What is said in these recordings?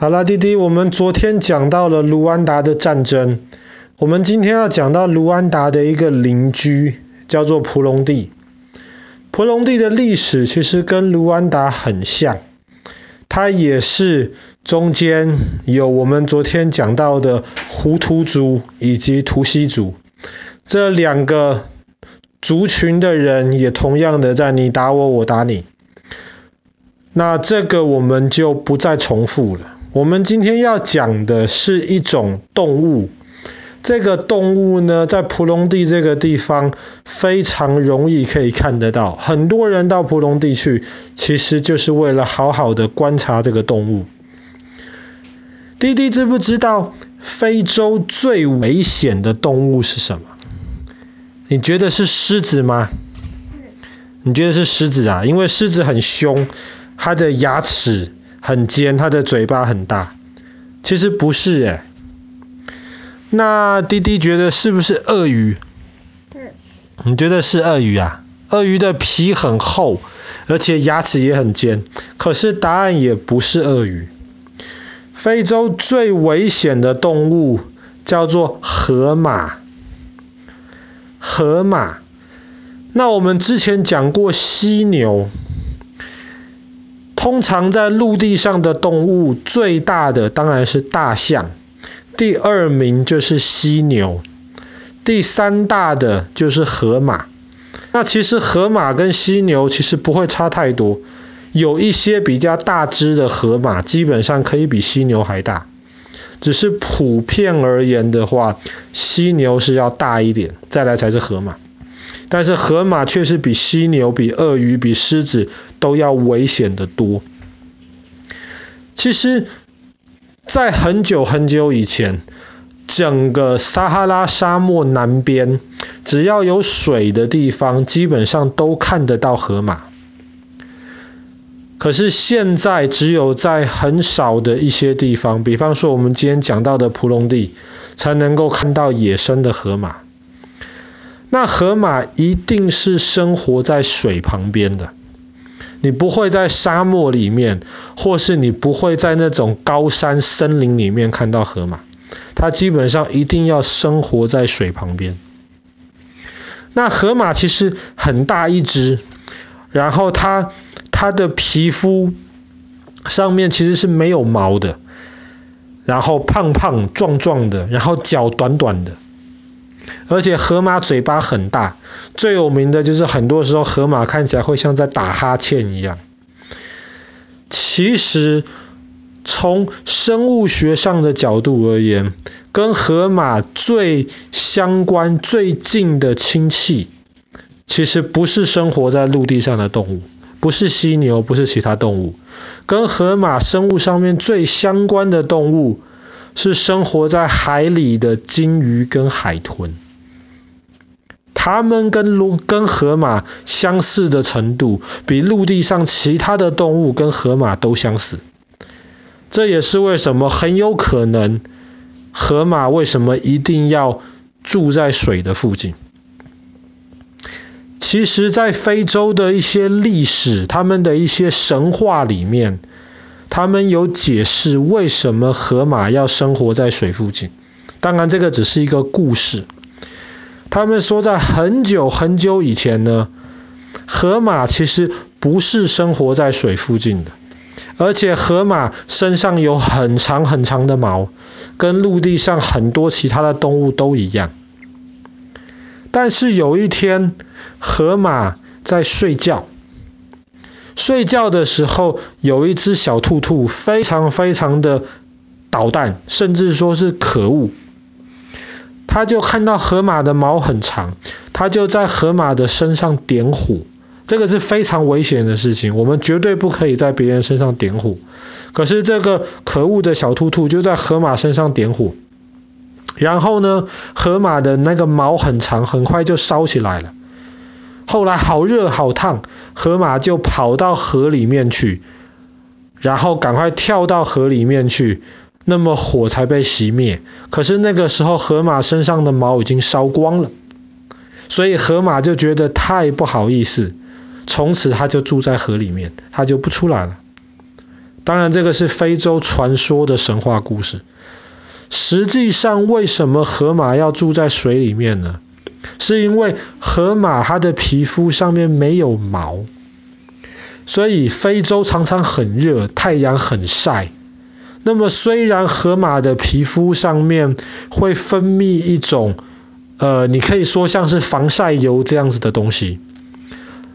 好啦，弟弟，我们昨天讲到了卢安达的战争，我们今天要讲到卢安达的一个邻居，叫做蒲隆地。蒲隆地的历史其实跟卢安达很像，它也是中间有我们昨天讲到的胡图族以及图西族这两个族群的人，也同样的在你打我，我打你。那这个我们就不再重复了。我们今天要讲的是一种动物，这个动物呢，在蒲隆地这个地方非常容易可以看得到，很多人到蒲隆地去，其实就是为了好好的观察这个动物。弟弟知不知道非洲最危险的动物是什么？你觉得是狮子吗？你觉得是狮子啊？因为狮子很凶，它的牙齿。很尖，它的嘴巴很大。其实不是诶。那滴滴觉得是不是鳄鱼？是。你觉得是鳄鱼啊？鳄鱼的皮很厚，而且牙齿也很尖。可是答案也不是鳄鱼。非洲最危险的动物叫做河马。河马。那我们之前讲过犀牛。通常在陆地上的动物最大的当然是大象，第二名就是犀牛，第三大的就是河马。那其实河马跟犀牛其实不会差太多，有一些比较大只的河马基本上可以比犀牛还大，只是普遍而言的话，犀牛是要大一点，再来才是河马。但是河马却是比犀牛、比鳄鱼、比狮子都要危险得多。其实，在很久很久以前，整个撒哈拉沙漠南边，只要有水的地方，基本上都看得到河马。可是现在，只有在很少的一些地方，比方说我们今天讲到的蒲隆地，才能够看到野生的河马。那河马一定是生活在水旁边的，你不会在沙漠里面，或是你不会在那种高山森林里面看到河马，它基本上一定要生活在水旁边。那河马其实很大一只，然后它它的皮肤上面其实是没有毛的，然后胖胖壮壮的，然后脚短短的。而且河马嘴巴很大，最有名的就是很多时候河马看起来会像在打哈欠一样。其实从生物学上的角度而言，跟河马最相关、最近的亲戚，其实不是生活在陆地上的动物，不是犀牛，不是其他动物，跟河马生物上面最相关的动物，是生活在海里的鲸鱼跟海豚。它们跟陆跟河马相似的程度，比陆地上其他的动物跟河马都相似。这也是为什么很有可能河马为什么一定要住在水的附近。其实，在非洲的一些历史，他们的一些神话里面，他们有解释为什么河马要生活在水附近。当然，这个只是一个故事。他们说，在很久很久以前呢，河马其实不是生活在水附近的，而且河马身上有很长很长的毛，跟陆地上很多其他的动物都一样。但是有一天，河马在睡觉，睡觉的时候，有一只小兔兔非常非常的捣蛋，甚至说是可恶。他就看到河马的毛很长，他就在河马的身上点火，这个是非常危险的事情，我们绝对不可以在别人身上点火。可是这个可恶的小兔兔就在河马身上点火，然后呢，河马的那个毛很长，很快就烧起来了。后来好热好烫，河马就跑到河里面去，然后赶快跳到河里面去。那么火才被熄灭，可是那个时候河马身上的毛已经烧光了，所以河马就觉得太不好意思，从此他就住在河里面，他就不出来了。当然，这个是非洲传说的神话故事。实际上，为什么河马要住在水里面呢？是因为河马它的皮肤上面没有毛，所以非洲常常很热，太阳很晒。那么，虽然河马的皮肤上面会分泌一种，呃，你可以说像是防晒油这样子的东西。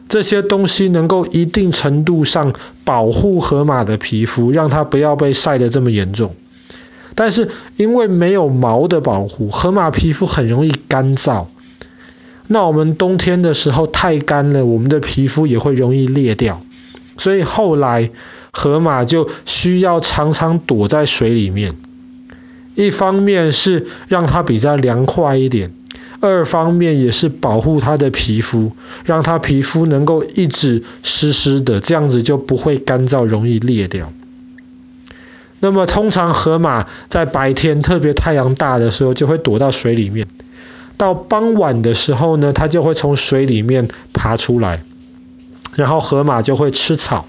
这些东西能够一定程度上保护河马的皮肤，让它不要被晒得这么严重。但是因为没有毛的保护，河马皮肤很容易干燥。那我们冬天的时候太干了，我们的皮肤也会容易裂掉。所以后来河马就需要常常躲在水里面，一方面是让它比较凉快一点。二方面也是保护它的皮肤，让它皮肤能够一直湿湿的，这样子就不会干燥，容易裂掉。那么通常河马在白天特别太阳大的时候，就会躲到水里面。到傍晚的时候呢，它就会从水里面爬出来，然后河马就会吃草。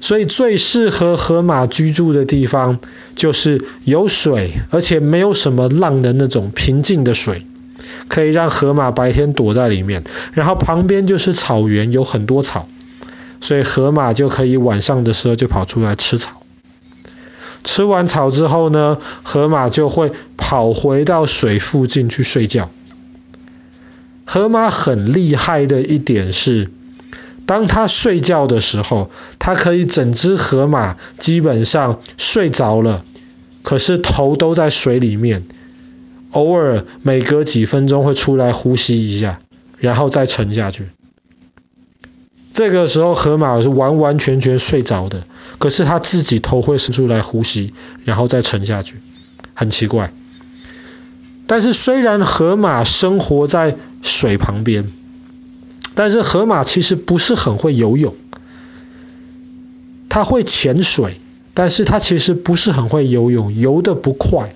所以最适合河马居住的地方，就是有水，而且没有什么浪的那种平静的水。可以让河马白天躲在里面，然后旁边就是草原，有很多草，所以河马就可以晚上的时候就跑出来吃草。吃完草之后呢，河马就会跑回到水附近去睡觉。河马很厉害的一点是，当它睡觉的时候，它可以整只河马基本上睡着了，可是头都在水里面。偶尔每隔几分钟会出来呼吸一下，然后再沉下去。这个时候河马是完完全全睡着的，可是它自己头会伸出来呼吸，然后再沉下去，很奇怪。但是虽然河马生活在水旁边，但是河马其实不是很会游泳。它会潜水，但是它其实不是很会游泳，游得不快。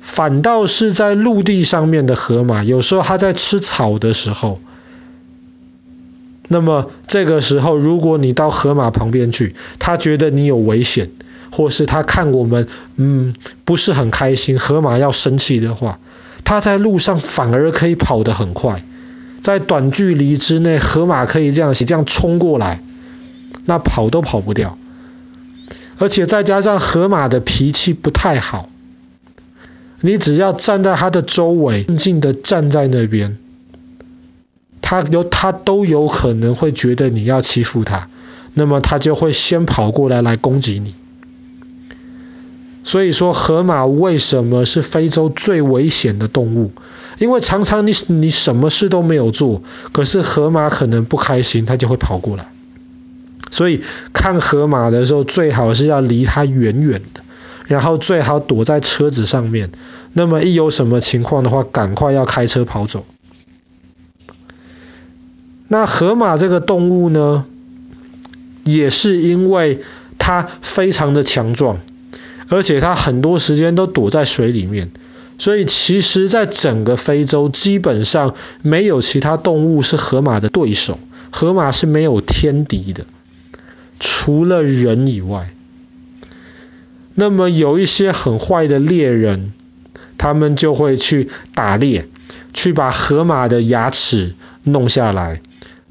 反倒是在陆地上面的河马，有时候它在吃草的时候，那么这个时候如果你到河马旁边去，它觉得你有危险，或是他看我们嗯不是很开心，河马要生气的话，他在路上反而可以跑得很快，在短距离之内，河马可以这样这样冲过来，那跑都跑不掉，而且再加上河马的脾气不太好。你只要站在它的周围，静静的站在那边，它有它都有可能会觉得你要欺负它，那么它就会先跑过来来攻击你。所以说，河马为什么是非洲最危险的动物？因为常常你你什么事都没有做，可是河马可能不开心，它就会跑过来。所以看河马的时候，最好是要离它远远的。然后最好躲在车子上面，那么一有什么情况的话，赶快要开车跑走。那河马这个动物呢，也是因为它非常的强壮，而且它很多时间都躲在水里面，所以其实在整个非洲基本上没有其他动物是河马的对手，河马是没有天敌的，除了人以外。那么有一些很坏的猎人，他们就会去打猎，去把河马的牙齿弄下来，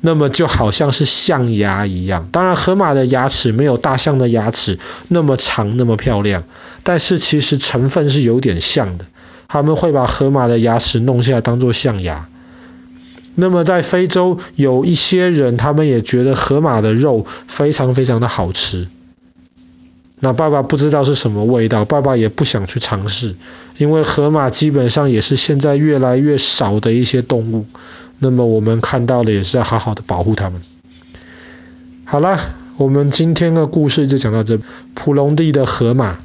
那么就好像是象牙一样。当然，河马的牙齿没有大象的牙齿那么长，那么漂亮，但是其实成分是有点像的。他们会把河马的牙齿弄下来当做象牙。那么在非洲有一些人，他们也觉得河马的肉非常非常的好吃。那爸爸不知道是什么味道，爸爸也不想去尝试，因为河马基本上也是现在越来越少的一些动物。那么我们看到的也是要好好的保护他们。好了，我们今天的故事就讲到这。普隆地的河马。